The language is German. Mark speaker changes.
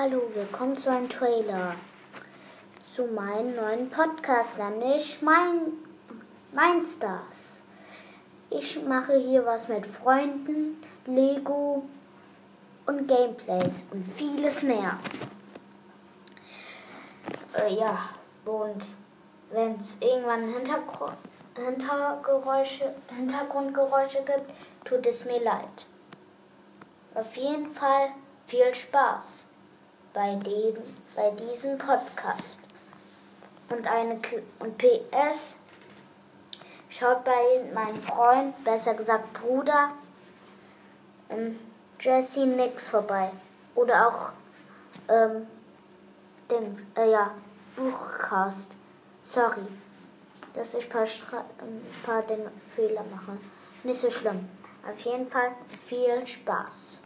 Speaker 1: Hallo, willkommen zu einem Trailer zu meinem neuen Podcast, nämlich mein, mein Stars. Ich mache hier was mit Freunden, Lego und Gameplays und vieles mehr. Äh, ja, und wenn es irgendwann Hintergr Hintergeräusche, Hintergrundgeräusche gibt, tut es mir leid. Auf jeden Fall viel Spaß bei, dem, bei diesem Podcast. Und, eine, und PS, schaut bei meinem Freund, besser gesagt Bruder, ähm, Jesse Nix vorbei. Oder auch, ähm, Dings, äh, ja, Buchcast. Sorry, dass ich ein paar, ein paar Dinge, Fehler mache. Nicht so schlimm. Auf jeden Fall viel Spaß.